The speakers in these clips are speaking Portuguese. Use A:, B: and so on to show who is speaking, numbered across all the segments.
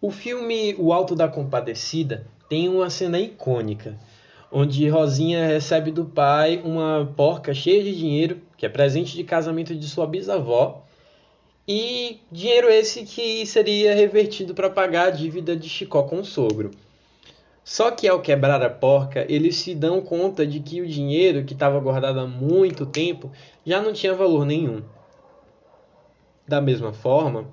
A: O filme O Alto da Compadecida tem uma cena icônica, onde Rosinha recebe do pai uma porca cheia de dinheiro, que é presente de casamento de sua bisavó, e dinheiro esse que seria revertido para pagar a dívida de Chicó com o sogro. Só que ao quebrar a porca, eles se dão conta de que o dinheiro que estava guardado há muito tempo já não tinha valor nenhum. Da mesma forma,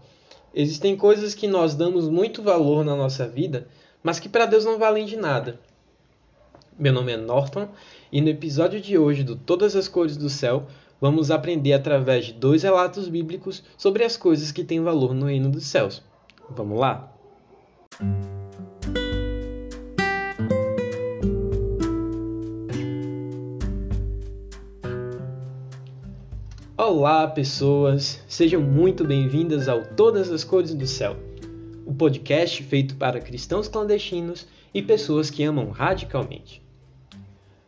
A: existem coisas que nós damos muito valor na nossa vida, mas que para Deus não valem de nada. Meu nome é Norton e no episódio de hoje do Todas as Cores do Céu, vamos aprender através de dois relatos bíblicos sobre as coisas que têm valor no reino dos céus. Vamos lá? Olá, pessoas! Sejam muito bem-vindas ao Todas as Cores do Céu, o podcast feito para cristãos clandestinos e pessoas que amam radicalmente.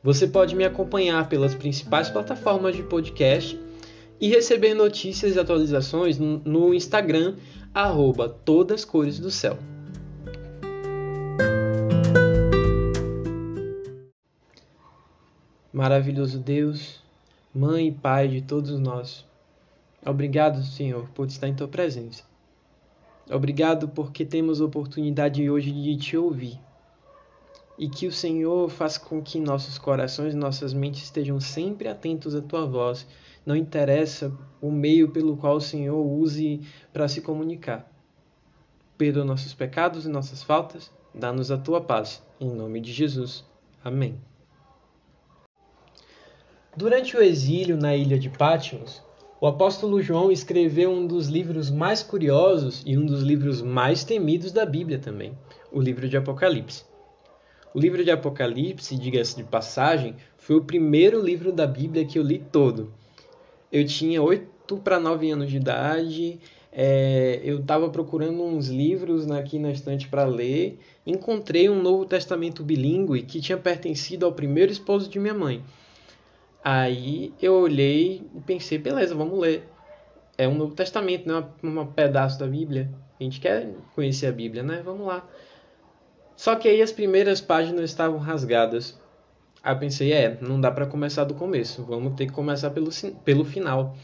A: Você pode me acompanhar pelas principais plataformas de podcast e receber notícias e atualizações no Instagram, arroba Todas Cores do Céu. Maravilhoso Deus, Mãe e Pai de todos nós, obrigado, Senhor, por estar em Tua presença. Obrigado porque temos a oportunidade hoje de Te ouvir. E que o Senhor faça com que nossos corações e nossas mentes estejam sempre atentos à Tua voz. Não interessa o meio pelo qual o Senhor use para se comunicar. Perdoa nossos pecados e nossas faltas. Dá-nos a Tua paz. Em nome de Jesus. Amém. Durante o exílio na ilha de Patmos, o apóstolo João escreveu um dos livros mais curiosos e um dos livros mais temidos da Bíblia também, o livro de Apocalipse. O livro de Apocalipse, diga-se de passagem, foi o primeiro livro da Bíblia que eu li todo. Eu tinha 8 para 9 anos de idade, é, eu estava procurando uns livros aqui na estante para ler, encontrei um Novo Testamento bilíngue que tinha pertencido ao primeiro esposo de minha mãe. Aí eu olhei e pensei, beleza, vamos ler. É um Novo Testamento, não é um pedaço da Bíblia. A gente quer conhecer a Bíblia, né? Vamos lá. Só que aí as primeiras páginas estavam rasgadas. Aí eu pensei, é, não dá para começar do começo. Vamos ter que começar pelo, pelo final.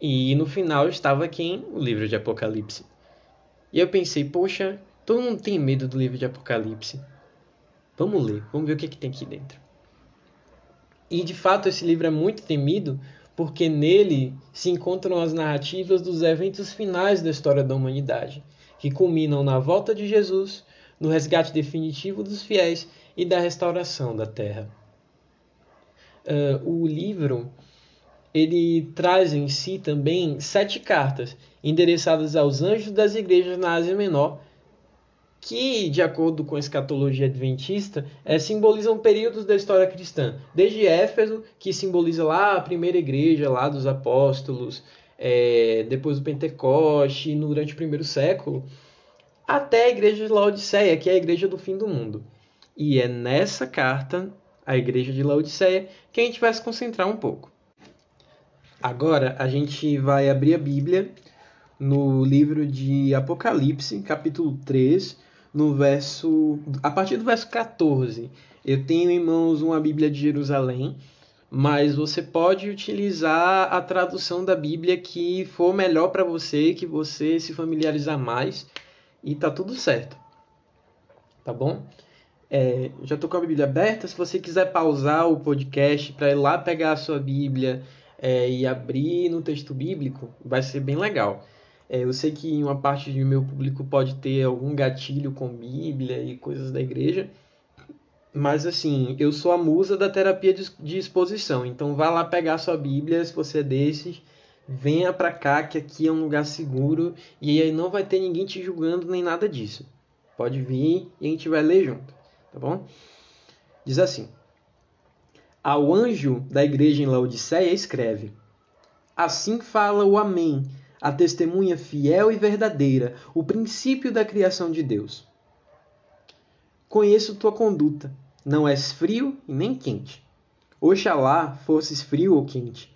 A: E no final estava quem? O livro de Apocalipse. E eu pensei, poxa, todo mundo tem medo do livro de Apocalipse. Vamos ler, vamos ver o que, que tem aqui dentro. E de fato esse livro é muito temido porque nele se encontram as narrativas dos eventos finais da história da humanidade, que culminam na volta de Jesus, no resgate definitivo dos fiéis e da restauração da terra. Uh, o livro ele traz em si também sete cartas endereçadas aos anjos das igrejas na Ásia Menor que, de acordo com a escatologia adventista, é, simbolizam períodos da história cristã. Desde Éfeso, que simboliza lá a primeira igreja lá dos apóstolos, é, depois do Pentecoste, durante o primeiro século, até a igreja de Laodiceia, que é a igreja do fim do mundo. E é nessa carta, a igreja de Laodiceia, que a gente vai se concentrar um pouco. Agora a gente vai abrir a Bíblia no livro de Apocalipse, capítulo 3, no verso. A partir do verso 14. Eu tenho em mãos uma Bíblia de Jerusalém, mas você pode utilizar a tradução da Bíblia que for melhor para você, que você se familiarizar mais, e tá tudo certo. Tá bom? É, já estou com a Bíblia aberta. Se você quiser pausar o podcast para ir lá pegar a sua Bíblia é, e abrir no texto bíblico, vai ser bem legal. É, eu sei que uma parte do meu público pode ter algum gatilho com Bíblia e coisas da igreja, mas assim, eu sou a musa da terapia de exposição, então vá lá pegar sua Bíblia, se você é desses, venha para cá que aqui é um lugar seguro e aí não vai ter ninguém te julgando nem nada disso. Pode vir e a gente vai ler junto, tá bom? Diz assim: Ao anjo da igreja em Laodiceia escreve: Assim fala o Amém a testemunha fiel e verdadeira, o princípio da criação de Deus. Conheço tua conduta, não és frio e nem quente. Oxalá fosses frio ou quente.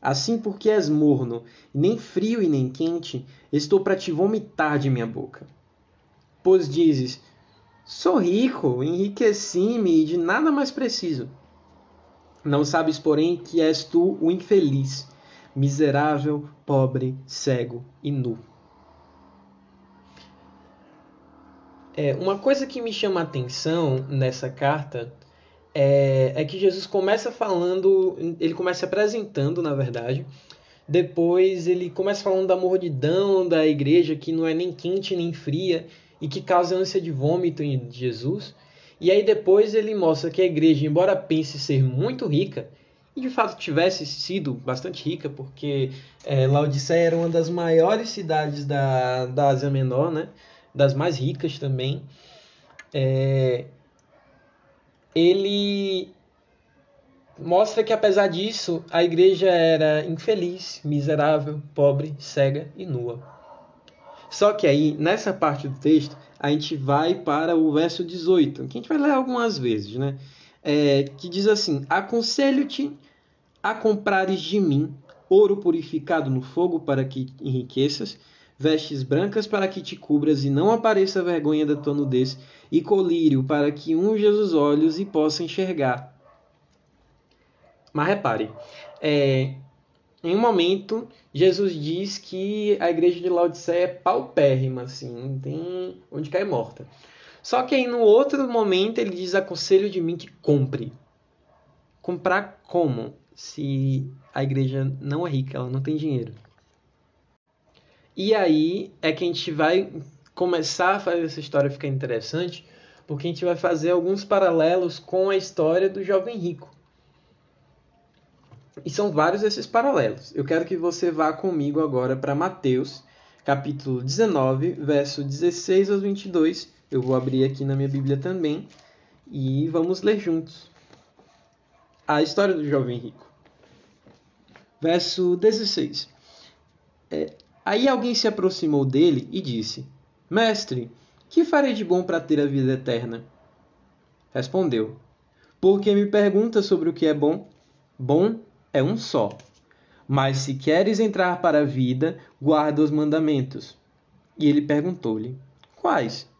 A: Assim, porque és morno, nem frio e nem quente, estou para te vomitar de minha boca. Pois dizes: Sou rico, enriqueci-me e de nada mais preciso. Não sabes, porém, que és tu o infeliz, miserável, pobre, cego e nu. É, uma coisa que me chama a atenção nessa carta é, é que Jesus começa falando, ele começa apresentando, na verdade, depois ele começa falando da morridão da igreja, que não é nem quente nem fria, e que causa ânsia de vômito em Jesus. E aí depois ele mostra que a igreja, embora pense ser muito rica, e de fato tivesse sido bastante rica, porque é, Laodiceia era uma das maiores cidades da, da Ásia Menor, né? das mais ricas também. É, ele mostra que apesar disso, a igreja era infeliz, miserável, pobre, cega e nua. Só que aí, nessa parte do texto, a gente vai para o verso 18, que a gente vai ler algumas vezes, né? É, que diz assim: Aconselho-te a comprares de mim ouro purificado no fogo para que enriqueças, vestes brancas para que te cubras e não apareça a vergonha da tua nudez, e colírio para que unjas os olhos e possa enxergar. Mas repare, é, em um momento, Jesus diz que a igreja de Laodiceia é paupérrima, assim, não tem onde cair morta. Só que aí no outro momento ele diz: aconselho de mim que compre. Comprar como? Se a igreja não é rica, ela não tem dinheiro. E aí é que a gente vai começar a fazer essa história ficar interessante, porque a gente vai fazer alguns paralelos com a história do jovem rico. E são vários esses paralelos. Eu quero que você vá comigo agora para Mateus, capítulo 19, verso 16 aos 22. Eu vou abrir aqui na minha Bíblia também e vamos ler juntos. A história do jovem rico. Verso 16. É, aí alguém se aproximou dele e disse: Mestre, que farei de bom para ter a vida eterna? Respondeu: Porque me pergunta sobre o que é bom? Bom é um só. Mas se queres entrar para a vida, guarda os mandamentos. E ele perguntou-lhe: Quais?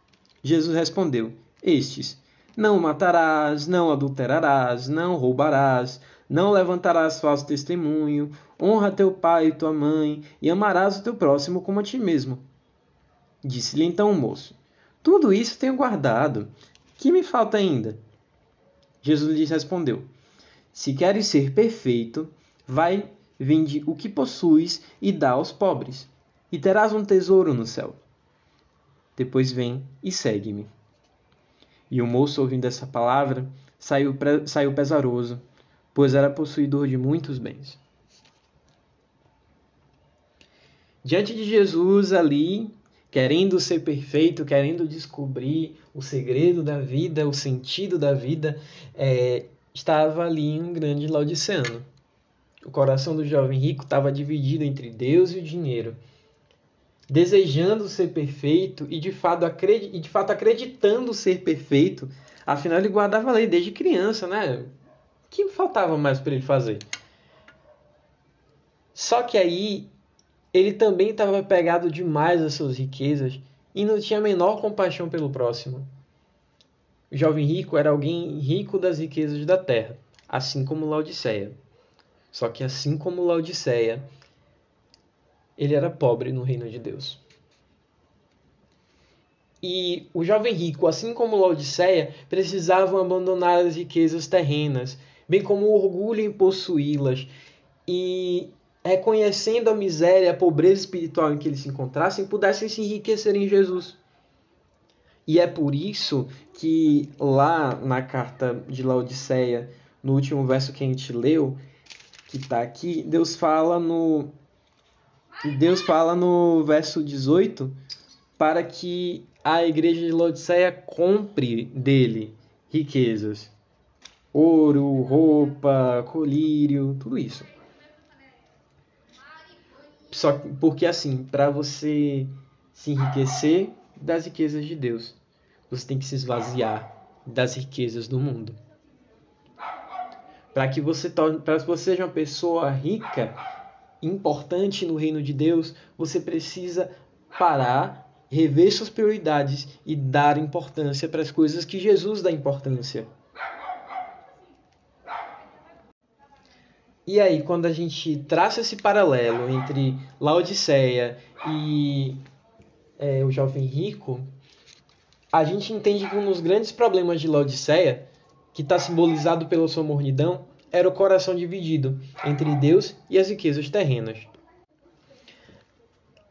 A: Jesus respondeu: Estes: Não matarás, não adulterarás, não roubarás, não levantarás falso testemunho, honra teu pai e tua mãe, e amarás o teu próximo como a ti mesmo. Disse-lhe então o moço: Tudo isso tenho guardado. Que me falta ainda? Jesus lhe respondeu: Se queres ser perfeito, vai, vende o que possuis e dá aos pobres, e terás um tesouro no céu. Depois vem e segue-me. E o moço, ouvindo essa palavra, saiu, saiu pesaroso, pois era possuidor de muitos bens. Diante de Jesus ali, querendo ser perfeito, querendo descobrir o segredo da vida, o sentido da vida, é, estava ali um grande laodiceano. O coração do jovem rico estava dividido entre Deus e o dinheiro, desejando ser perfeito e de fato, e de fato acreditando ser perfeito. Afinal, ele guardava a lei desde criança, né? O que faltava mais para ele fazer? Só que aí ele também estava pegado demais às suas riquezas e não tinha a menor compaixão pelo próximo. O jovem rico era alguém rico das riquezas da terra, assim como Laodiceia. Só que assim como Laodiceia, ele era pobre no reino de Deus. E o jovem rico, assim como Laodiceia, precisavam abandonar as riquezas terrenas, bem como o orgulho em possuí-las, e reconhecendo a miséria, a pobreza espiritual em que eles se encontrassem, pudessem se enriquecer em Jesus. E é por isso que lá na carta de Laodiceia, no último verso que a gente leu, que está aqui, Deus fala no Deus fala no verso 18 para que a igreja de Laodiceia compre dele riquezas, ouro, roupa, colírio, tudo isso. Só porque assim, para você se enriquecer das riquezas de Deus, você tem que se esvaziar das riquezas do mundo. Para que você torne, para que você seja uma pessoa rica, importante no reino de Deus, você precisa parar, rever suas prioridades e dar importância para as coisas que Jesus dá importância. E aí, quando a gente traça esse paralelo entre Laodiceia e é, o jovem rico, a gente entende que um dos grandes problemas de Laodiceia, que está simbolizado pela sua mornidão, era o coração dividido entre Deus e as riquezas terrenas.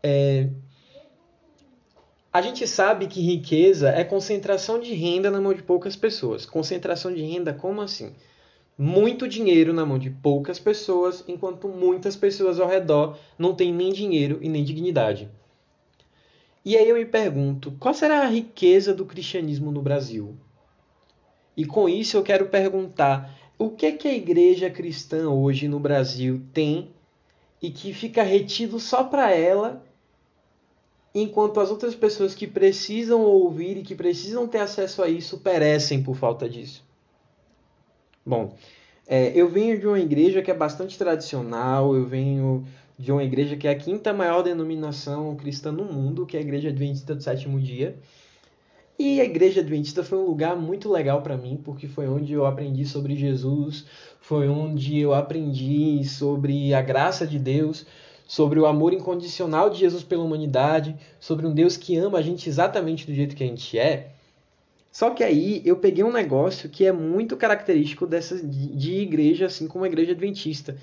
A: É... A gente sabe que riqueza é concentração de renda na mão de poucas pessoas. Concentração de renda, como assim? muito dinheiro na mão de poucas pessoas, enquanto muitas pessoas ao redor não têm nem dinheiro e nem dignidade. E aí eu me pergunto, qual será a riqueza do cristianismo no Brasil? E com isso eu quero perguntar, o que que a igreja cristã hoje no Brasil tem e que fica retido só para ela, enquanto as outras pessoas que precisam ouvir e que precisam ter acesso a isso perecem por falta disso? Bom, é, eu venho de uma igreja que é bastante tradicional, eu venho de uma igreja que é a quinta maior denominação cristã no mundo, que é a Igreja Adventista do Sétimo Dia. E a Igreja Adventista foi um lugar muito legal para mim, porque foi onde eu aprendi sobre Jesus, foi onde eu aprendi sobre a graça de Deus, sobre o amor incondicional de Jesus pela humanidade, sobre um Deus que ama a gente exatamente do jeito que a gente é. Só que aí eu peguei um negócio que é muito característico dessa de igreja, assim como a igreja adventista,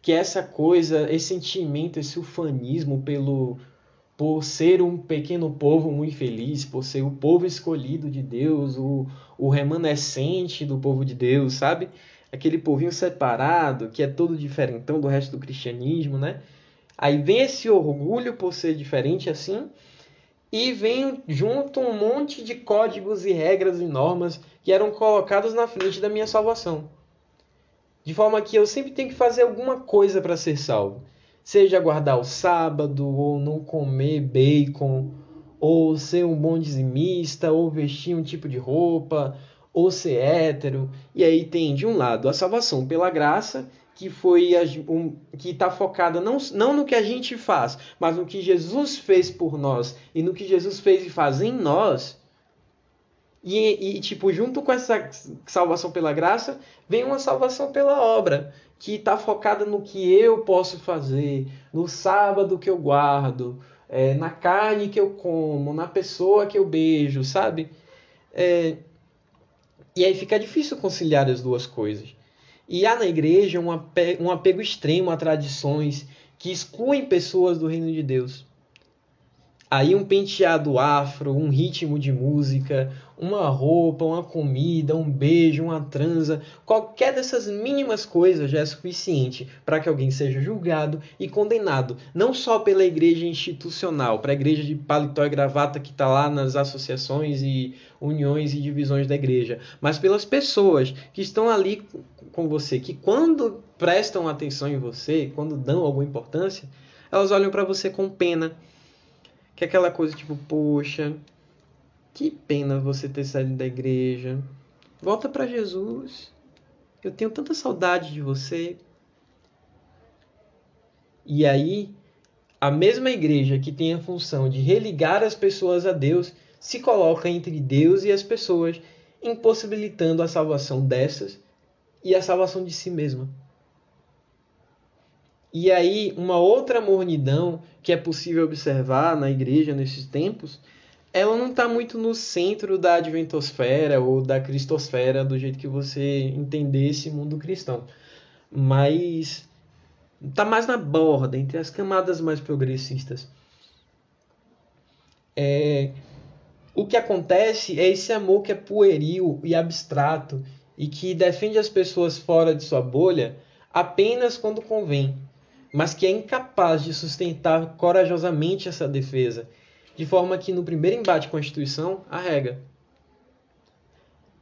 A: que é essa coisa, esse sentimento, esse ufanismo pelo por ser um pequeno povo muito feliz, por ser o povo escolhido de Deus, o, o remanescente do povo de Deus, sabe? Aquele povinho separado, que é todo diferentão do resto do cristianismo, né? Aí vem esse orgulho por ser diferente assim, e vem junto um monte de códigos e regras e normas que eram colocados na frente da minha salvação. De forma que eu sempre tenho que fazer alguma coisa para ser salvo. Seja guardar o sábado, ou não comer bacon, ou ser um bom dizimista, ou vestir um tipo de roupa, ou ser hétero. E aí tem, de um lado, a salvação pela graça, que foi um, que está focada não, não no que a gente faz, mas no que Jesus fez por nós e no que Jesus fez e faz em nós. E, e tipo, junto com essa salvação pela graça, vem uma salvação pela obra, que está focada no que eu posso fazer, no sábado que eu guardo, é, na carne que eu como, na pessoa que eu beijo, sabe? É, e aí fica difícil conciliar as duas coisas. E há na igreja um apego, um apego extremo a tradições que excluem pessoas do reino de Deus. Aí um penteado afro, um ritmo de música, uma roupa, uma comida, um beijo, uma transa, qualquer dessas mínimas coisas já é suficiente para que alguém seja julgado e condenado, não só pela igreja institucional, para a igreja de paletó e gravata que está lá nas associações e uniões e divisões da igreja, mas pelas pessoas que estão ali com você, que quando prestam atenção em você, quando dão alguma importância, elas olham para você com pena. Que é aquela coisa tipo, poxa, que pena você ter saído da igreja. Volta para Jesus. Eu tenho tanta saudade de você. E aí, a mesma igreja que tem a função de religar as pessoas a Deus se coloca entre Deus e as pessoas, impossibilitando a salvação dessas e a salvação de si mesma. E aí, uma outra mornidão que é possível observar na igreja nesses tempos, ela não está muito no centro da adventosfera ou da cristosfera, do jeito que você entender esse mundo cristão. Mas está mais na borda, entre as camadas mais progressistas. É, o que acontece é esse amor que é pueril e abstrato e que defende as pessoas fora de sua bolha apenas quando convém mas que é incapaz de sustentar corajosamente essa defesa, de forma que no primeiro embate com a instituição arrega.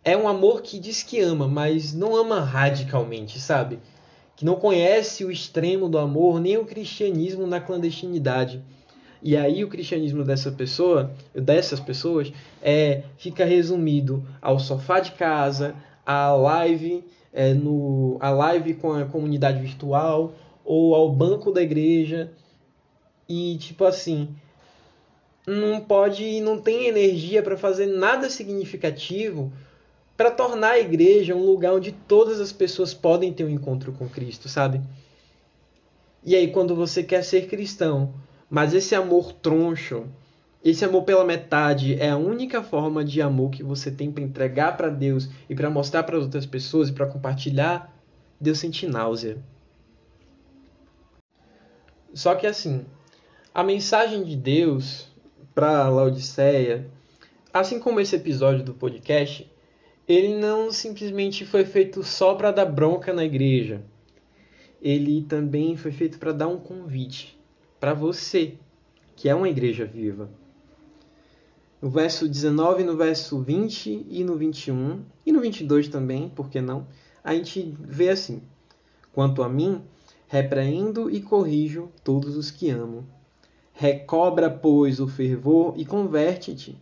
A: É um amor que diz que ama, mas não ama radicalmente, sabe? Que não conhece o extremo do amor, nem o cristianismo na clandestinidade. E aí o cristianismo dessa pessoa, dessas pessoas, é fica resumido ao sofá de casa, à live, é, no, a live com a comunidade virtual, ou ao banco da igreja e tipo assim, não pode, não tem energia para fazer nada significativo para tornar a igreja um lugar onde todas as pessoas podem ter um encontro com Cristo, sabe? E aí quando você quer ser cristão, mas esse amor troncho, esse amor pela metade é a única forma de amor que você tem para entregar para Deus e para mostrar para outras pessoas e para compartilhar, Deus sente náusea. Só que assim, a mensagem de Deus para Laodiceia, assim como esse episódio do podcast, ele não simplesmente foi feito só para dar bronca na igreja. Ele também foi feito para dar um convite para você, que é uma igreja viva. No verso 19, no verso 20 e no 21, e no 22 também, por que não? A gente vê assim: Quanto a mim, repreendo e corrijo todos os que amo Recobra, pois, o fervor e converte-te.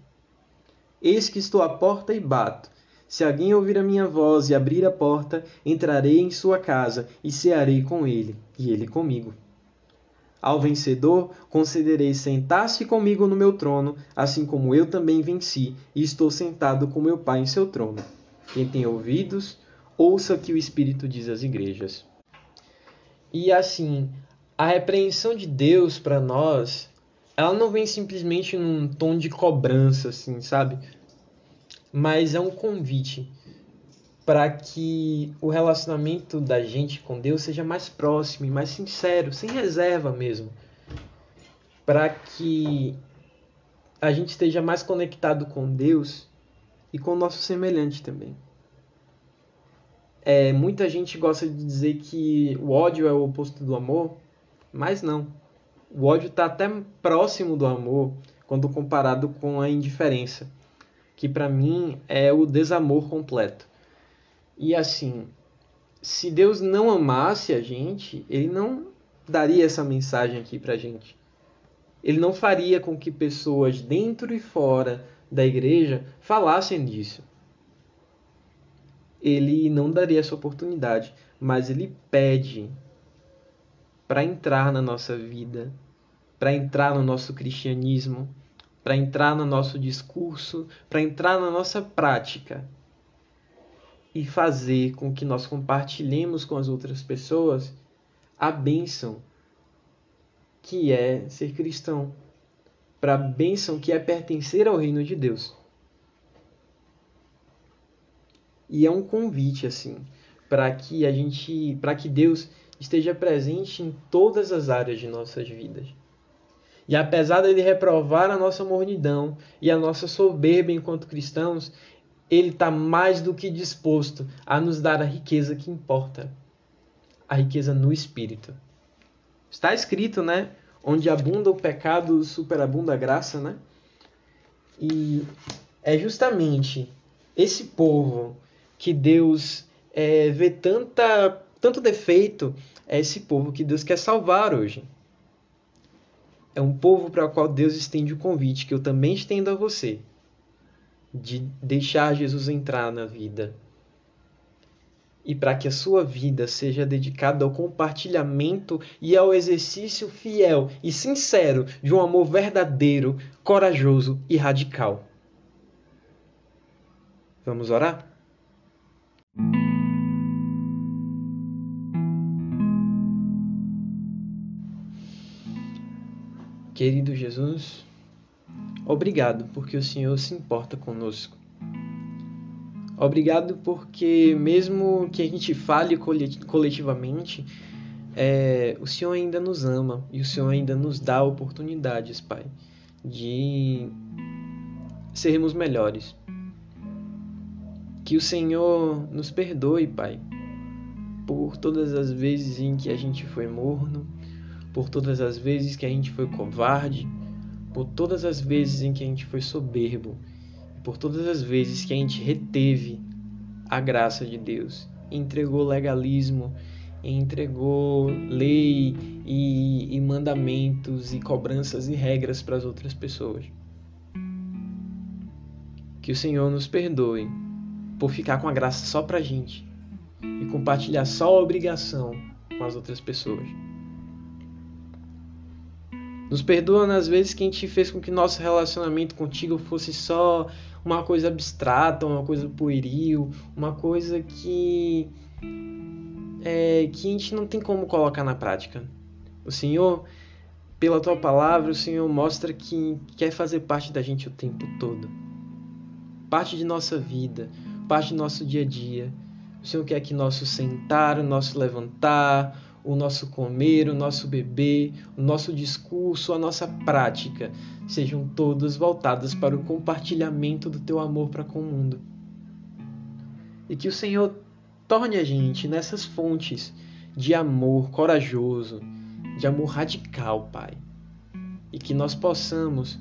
A: Eis que estou à porta e bato. Se alguém ouvir a minha voz e abrir a porta, entrarei em sua casa e cearei com ele, e ele comigo. Ao vencedor, concederei sentar-se comigo no meu trono, assim como eu também venci e estou sentado com meu Pai em seu trono. Quem tem ouvidos, ouça o que o Espírito diz às igrejas. E assim, a repreensão de Deus para nós, ela não vem simplesmente num tom de cobrança, assim, sabe? Mas é um convite para que o relacionamento da gente com Deus seja mais próximo e mais sincero, sem reserva mesmo. Para que a gente esteja mais conectado com Deus e com o nosso semelhante também. É, muita gente gosta de dizer que o ódio é o oposto do amor, mas não. O ódio está até próximo do amor quando comparado com a indiferença, que para mim é o desamor completo. E assim, se Deus não amasse a gente, ele não daria essa mensagem aqui pra gente. Ele não faria com que pessoas dentro e fora da igreja falassem disso. Ele não daria essa oportunidade, mas ele pede para entrar na nossa vida, para entrar no nosso cristianismo, para entrar no nosso discurso, para entrar na nossa prática e fazer com que nós compartilhemos com as outras pessoas a bênção que é ser cristão, para a bênção que é pertencer ao reino de Deus. E é um convite assim, para que a gente, para que Deus esteja presente em todas as áreas de nossas vidas. E apesar de ele reprovar a nossa mornidão e a nossa soberba enquanto cristãos, ele está mais do que disposto a nos dar a riqueza que importa a riqueza no espírito. Está escrito, né? Onde abunda o pecado, superabunda a graça, né? E é justamente esse povo que Deus é, vê tanta tanto defeito é esse povo que Deus quer salvar hoje. É um povo para o qual Deus estende o convite que eu também estendo a você de deixar Jesus entrar na vida. E para que a sua vida seja dedicada ao compartilhamento e ao exercício fiel e sincero de um amor verdadeiro, corajoso e radical. Vamos orar? Querido Jesus, obrigado porque o Senhor se importa conosco. Obrigado porque, mesmo que a gente fale coletivamente, é, o Senhor ainda nos ama e o Senhor ainda nos dá oportunidades, Pai, de sermos melhores. Que o Senhor nos perdoe, Pai, por todas as vezes em que a gente foi morno, por todas as vezes que a gente foi covarde, por todas as vezes em que a gente foi soberbo, por todas as vezes que a gente reteve a graça de Deus, entregou legalismo, entregou lei e, e mandamentos e cobranças e regras para as outras pessoas. Que o Senhor nos perdoe por ficar com a graça só para a gente e compartilhar só a obrigação com as outras pessoas. Nos perdoa nas vezes que a gente fez com que nosso relacionamento contigo fosse só uma coisa abstrata, uma coisa pueril, uma coisa que é, que a gente não tem como colocar na prática. O Senhor, pela tua palavra, o Senhor mostra que quer fazer parte da gente o tempo todo. Parte de nossa vida, parte do nosso dia a dia. O Senhor quer que nosso sentar, o nosso levantar, o nosso comer, o nosso beber, o nosso discurso, a nossa prática sejam todos voltados para o compartilhamento do teu amor para com o mundo. E que o Senhor torne a gente nessas fontes de amor corajoso, de amor radical, Pai. E que nós possamos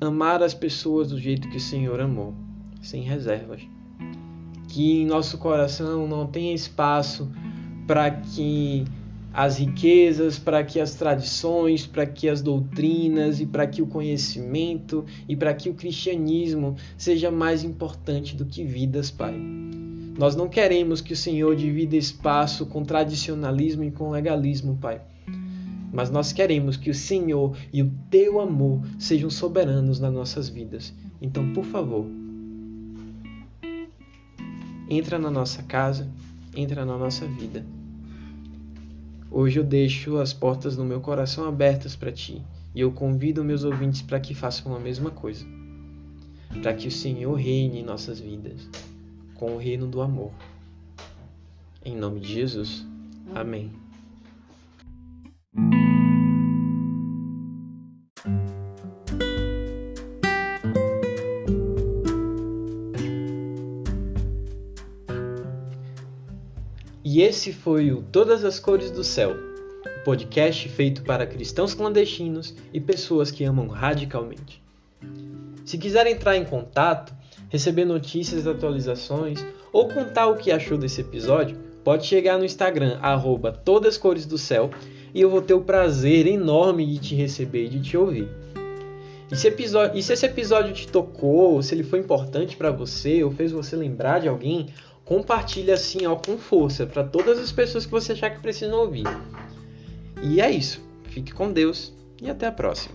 A: amar as pessoas do jeito que o Senhor amou, sem reservas. Que em nosso coração não tenha espaço para que as riquezas, para que as tradições, para que as doutrinas e para que o conhecimento e para que o cristianismo seja mais importante do que vidas, Pai. Nós não queremos que o Senhor divida espaço com tradicionalismo e com legalismo, Pai. Mas nós queremos que o Senhor e o teu amor sejam soberanos nas nossas vidas. Então, por favor, entra na nossa casa, entra na nossa vida Hoje eu deixo as portas do meu coração abertas para ti e eu convido meus ouvintes para que façam a mesma coisa. Para que o Senhor reine em nossas vidas com o reino do amor. Em nome de Jesus. Amém. E esse foi o Todas as Cores do Céu, um podcast feito para cristãos clandestinos e pessoas que amam radicalmente. Se quiser entrar em contato, receber notícias atualizações ou contar o que achou desse episódio, pode chegar no Instagram, arroba Todas Cores do Céu, e eu vou ter o prazer enorme de te receber e de te ouvir. E se, episódio, e se esse episódio te tocou, ou se ele foi importante para você, ou fez você lembrar de alguém, compartilhe assim, ó, com força para todas as pessoas que você achar que precisam ouvir. E é isso. Fique com Deus e até a próxima.